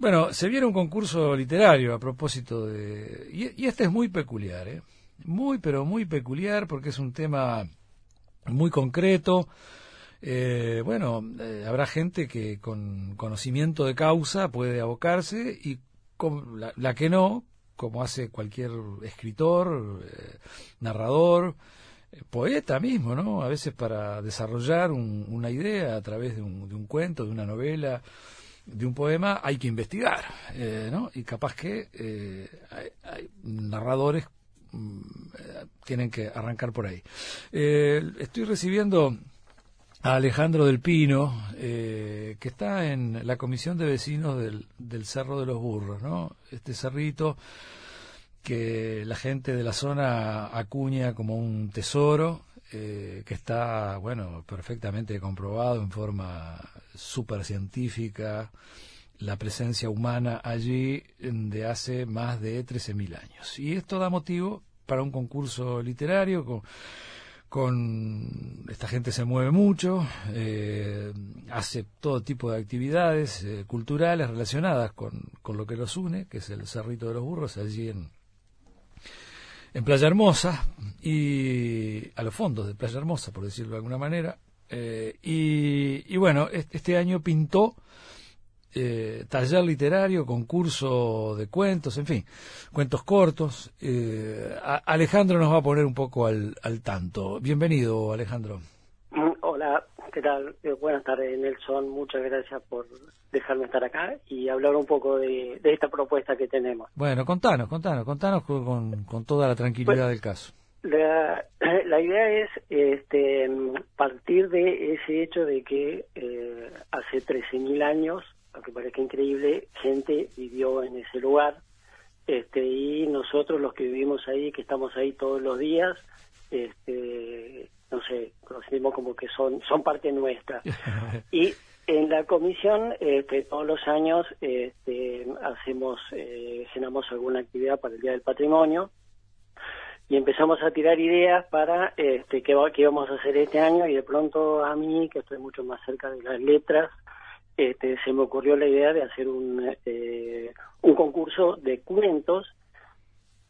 Bueno, se viene un concurso literario a propósito de... Y, este es muy peculiar, ¿eh? Muy, pero muy peculiar porque es un tema muy concreto. Eh, bueno, eh, habrá gente que con conocimiento de causa puede abocarse y la, que no, como hace cualquier escritor, eh, narrador, poeta mismo, ¿no? A veces para desarrollar una idea a través de un, de un cuento, de una novela, de un poema hay que investigar, eh, ¿no? Y capaz que eh, hay, narradores mm, eh, tienen que arrancar por ahí. estoy recibiendo a Alejandro del Pino, que está en la comisión de vecinos del, del Cerro de los Burros, ¿no? Este cerrito que la gente de la zona acuña como un tesoro, que está, bueno, perfectamente comprobado en forma super científica, la presencia humana allí de hace más de 13.000 años. Y esto da motivo para un concurso literario con, con esta gente se mueve mucho, eh, hace todo tipo de actividades eh, culturales relacionadas con, con, lo que los une, que es el Cerrito de los Burros, allí en, en Playa Hermosa, y a los fondos de Playa Hermosa, por decirlo de alguna manera, eh, y, bueno, este, año pintó eh, taller literario, concurso de cuentos, en fin, cuentos cortos. Eh, Alejandro nos va a poner un poco al, tanto. Bienvenido, Alejandro. Hola, ¿qué tal? buenas tardes, Nelson. Muchas gracias por dejarme estar acá y hablar un poco de, esta propuesta que tenemos. Bueno, contanos, contanos, contanos con, con, toda la tranquilidad del caso. La, la idea es este, partir de ese hecho de que eh, hace 13.000 años, aunque parezca increíble, gente vivió en ese lugar este, y nosotros los que vivimos ahí, que estamos ahí todos los días, este, no sé, conocemos como que son, son parte nuestra. y en la comisión, este, todos los años este, hacemos, eh, alguna actividad para el Día del Patrimonio y empezamos a tirar ideas para este, qué, qué íbamos a hacer este año y de pronto a mí, que estoy mucho más cerca de las letras, este, se me ocurrió la idea de hacer un, eh, un concurso de cuentos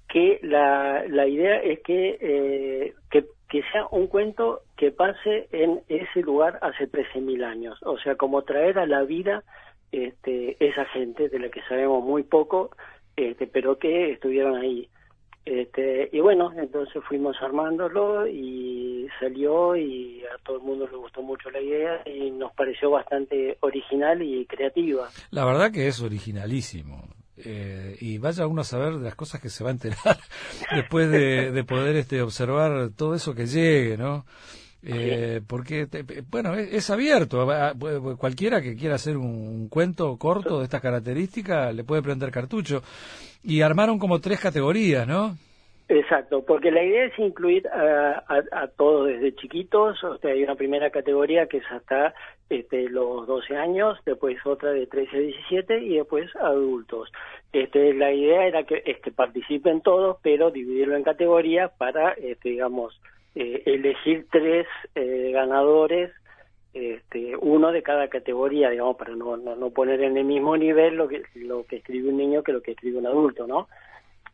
que la, la idea es que, eh, que, sea un cuento que pase en ese lugar hace 13.000 años, o sea, como traer a la vida este, esa gente de la que sabemos muy poco, este, pero que estuvieron ahí. Este, y bueno, entonces fuimos armándolo y salió y a todo el mundo le gustó mucho la idea y nos pareció bastante original y creativa. La verdad que es originalísimo. Eh, y vaya uno a saber de las cosas que se va a enterar después de, poder este, observar todo eso que llegue, ¿no? Eh, porque, bueno, es, abierto. Cualquiera que quiera hacer un, cuento corto de estas características le puede prender cartucho. Y armaron como tres categorías, ¿no? Exacto, porque la idea es incluir a, a, todos desde chiquitos, o sea, hay una primera categoría que es hasta este, los 12 años, después otra de 13 a 17 y después adultos. Este, la idea era que este, participen todos, pero dividirlo en categorías para, este, digamos, eh, elegir tres eh, ganadores, este, uno de cada categoría, digamos, para no, no, poner en el mismo nivel lo que, lo que escribe un niño que lo que escribe un adulto, ¿no?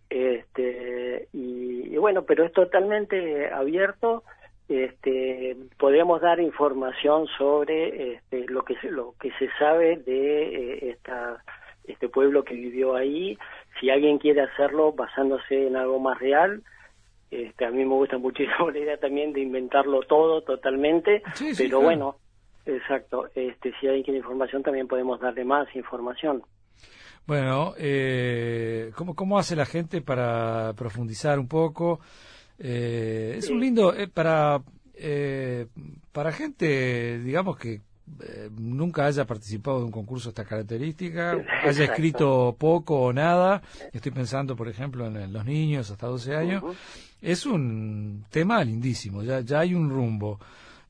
Este, y, bueno, pero es totalmente abierto. Este, podemos dar información sobre este, lo que lo que se sabe de eh, esta, este pueblo que vivió ahí. Si alguien quiere hacerlo basándose en algo más real, este, a mí me gusta muchísimo la idea también de inventarlo todo totalmente, pero bueno, exacto. Este, si hay quiere información, también podemos darle más información. Bueno, eh, ¿cómo, ¿cómo hace la gente para profundizar un poco? Eh, es un lindo eh, para eh, para gente, digamos que eh, nunca haya participado de un concurso de esta característica, haya escrito poco o nada, estoy pensando por ejemplo en, los niños hasta 12 años, es un tema lindísimo, ya, ya hay un rumbo.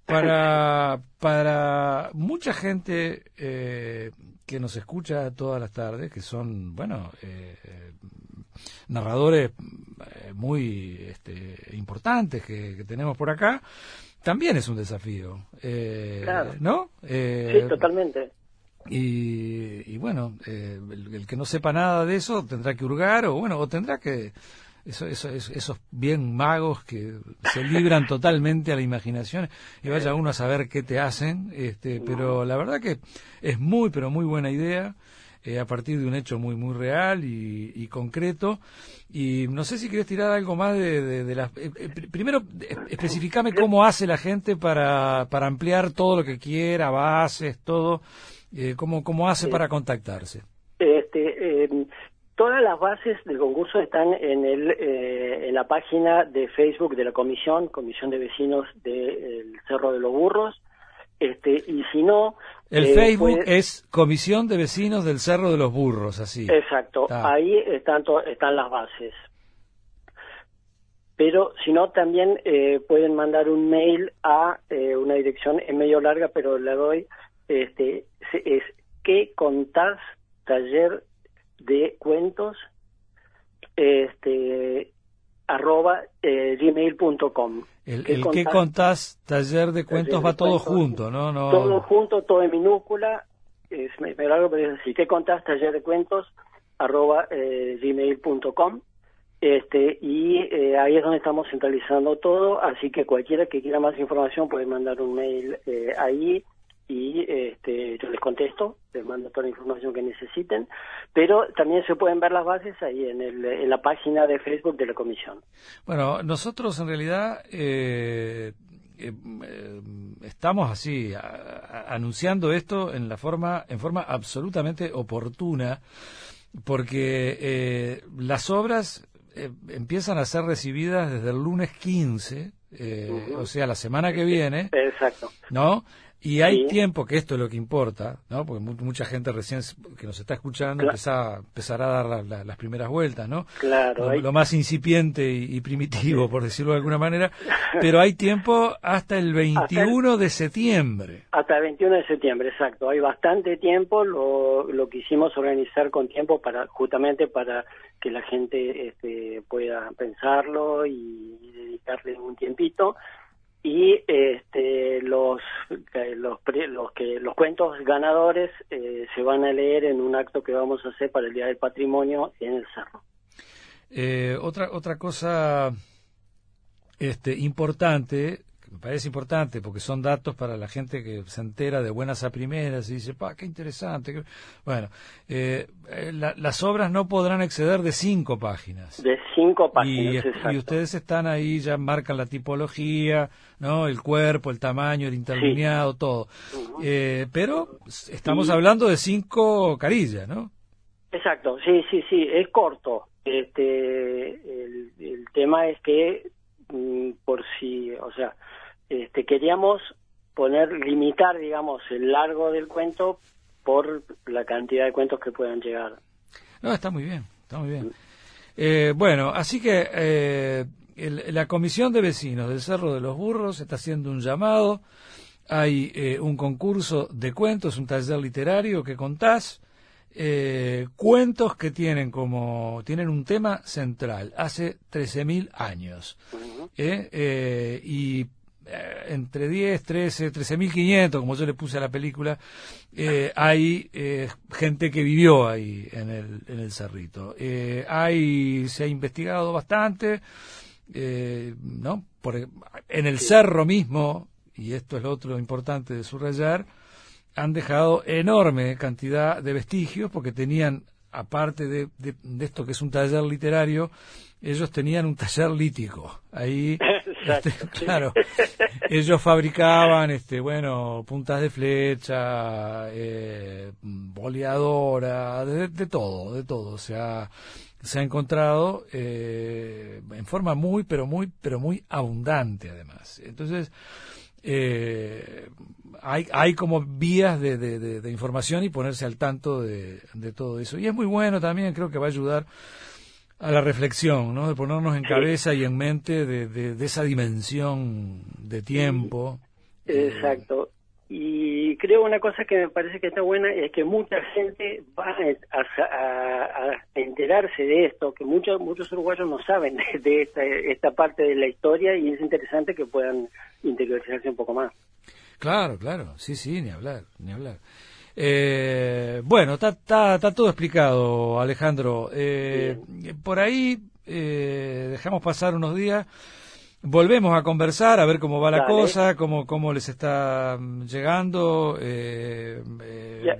Para, para mucha gente eh, que nos escucha todas las tardes, que son, bueno, eh, narradores muy este, importantes que tenemos por acá, también es un desafío, eh, ¿no? Eh, sí, totalmente. Y, bueno, eh, el, que no sepa nada de eso tendrá que hurgar o bueno, o tendrá que eso, eso, esos bien magos que se libran totalmente a la imaginación y vaya uno a saber qué te hacen, este, pero la verdad que es muy, pero muy buena idea. Eh, a partir de un hecho muy muy real y, concreto. Y no sé si quieres tirar algo más de, de, las eh, eh, primero especificame cómo hace la gente para, para ampliar todo lo que quiera bases todo cómo cómo hace para contactarse. Este Todas las bases del concurso están en, el, en la página de Facebook de la comisión, Comisión de Vecinos del Cerro de los Burros. Este, y si no... El eh, Facebook es Comisión de Vecinos del Cerro de los Burros, así. Exacto, ahí están, están las bases. Pero si no, también eh, pueden mandar un mail a eh, una dirección en medio larga, pero la doy, este, es que contás taller de cuentos este arroba eh, gmail.com. El, el que contás taller de cuentos va todo junto, ¿no? no Todo junto, todo en minúscula. Es, me, me pero es así. ¿Qué contás taller de cuentos? arroba eh, gmail.com. Este, y eh, ahí es donde estamos centralizando todo, así que cualquiera que quiera más información puede mandar un mail eh, ahí y este, yo les contesto, les mando toda la información que necesiten, pero también se pueden ver las bases ahí en, el, en la página de Facebook de la comisión. Bueno, nosotros en realidad eh, eh, estamos así anunciando esto en la forma en forma absolutamente oportuna porque eh, las obras empiezan a ser recibidas desde el lunes 15 o sea, la semana que viene. Exacto. ¿No? Y hay tiempo, que esto es lo que importa, ¿no? Porque mucha gente recién que nos está escuchando empezará a dar las primeras vueltas, ¿no? Claro. Lo, más incipiente y, primitivo, por decirlo de alguna manera. Pero hay tiempo hasta el 21 de septiembre. Hasta el 21 de septiembre, exacto. Hay bastante tiempo. Lo, lo quisimos organizar con tiempo para justamente para que la gente este, pueda pensarlo y dedicarle un tiempito y este, los, los, los, que, los cuentos ganadores eh, se van a leer en un acto que vamos a hacer para el Día del Patrimonio en el Cerro. Eh, otra, otra cosa este, importante me parece importante porque son datos para la gente que se entera de buenas a primeras y dice, pa, qué interesante. Bueno, eh, eh, las obras no podrán exceder de cinco páginas. De cinco páginas, y, y ustedes están ahí, ya marcan la tipología, ¿no? El cuerpo, el tamaño, el interlineado, todo. Eh, pero estamos hablando de cinco carillas, ¿no? Exacto, sí, sí, sí, es corto. Este, el, el tema es que por si, o sea, este, queríamos poner, limitar, digamos, el largo del cuento por la cantidad de cuentos que puedan llegar. No, está muy bien, está muy bien. Eh, bueno, así que eh, la Comisión de Vecinos del Cerro de los Burros está haciendo un llamado. Hay eh, un concurso de cuentos, un taller literario que contás. Cuentos que tienen como tienen un tema central hace 13.000 años y eh, entre 10, 13, 13.500, como yo le puse a la película, eh, hay eh, gente que vivió ahí en el, en el cerrito. hay, se ha investigado bastante, ¿no? Por, en el cerro mismo, y esto es lo otro importante de subrayar, han dejado enorme cantidad de vestigios porque tenían, aparte de, de esto que es un taller literario, ellos tenían un taller lítico. Ahí Este, claro, ellos fabricaban, este, bueno, puntas de flecha, eh, boleadora, de, todo, de todo. O sea, se ha encontrado eh, en forma muy, pero muy, pero muy abundante, además. Entonces, eh, hay, hay como vías de, de, información y ponerse al tanto de, de todo eso. Y es muy bueno también, creo que va a ayudar a la reflexión, ¿no? De ponernos en cabeza y en mente de, de, esa dimensión de tiempo. Exacto. Y creo una cosa que me parece que está buena es que mucha gente va a, enterarse de esto, que muchos muchos uruguayos no saben de, esta, esta parte de la historia y es interesante que puedan interiorizarse un poco más. Claro, claro, sí, sí, ni hablar, ni hablar. Eh, bueno, está, está, todo explicado, Alejandro. Eh, por ahí eh, dejamos pasar unos días. Volvemos a conversar, a ver cómo va la cosa, cómo, cómo les está mm, llegando eh,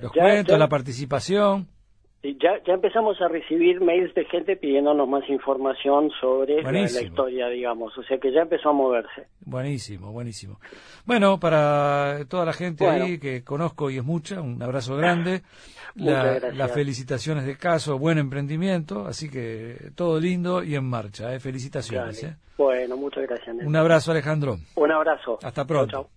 los cuentos, la participación. Ya, ya empezamos a recibir mails de gente pidiéndonos más información sobre la, historia, digamos. O sea que ya empezó a moverse. Buenísimo, buenísimo. Bueno, para toda la gente ahí que conozco y es mucha, un abrazo grande. las felicitaciones de caso, buen emprendimiento, así que todo lindo y en marcha. ¿eh? Felicitaciones. ¿eh? Bueno, muchas gracias. Un abrazo, Alejandro. Un abrazo. Hasta pronto.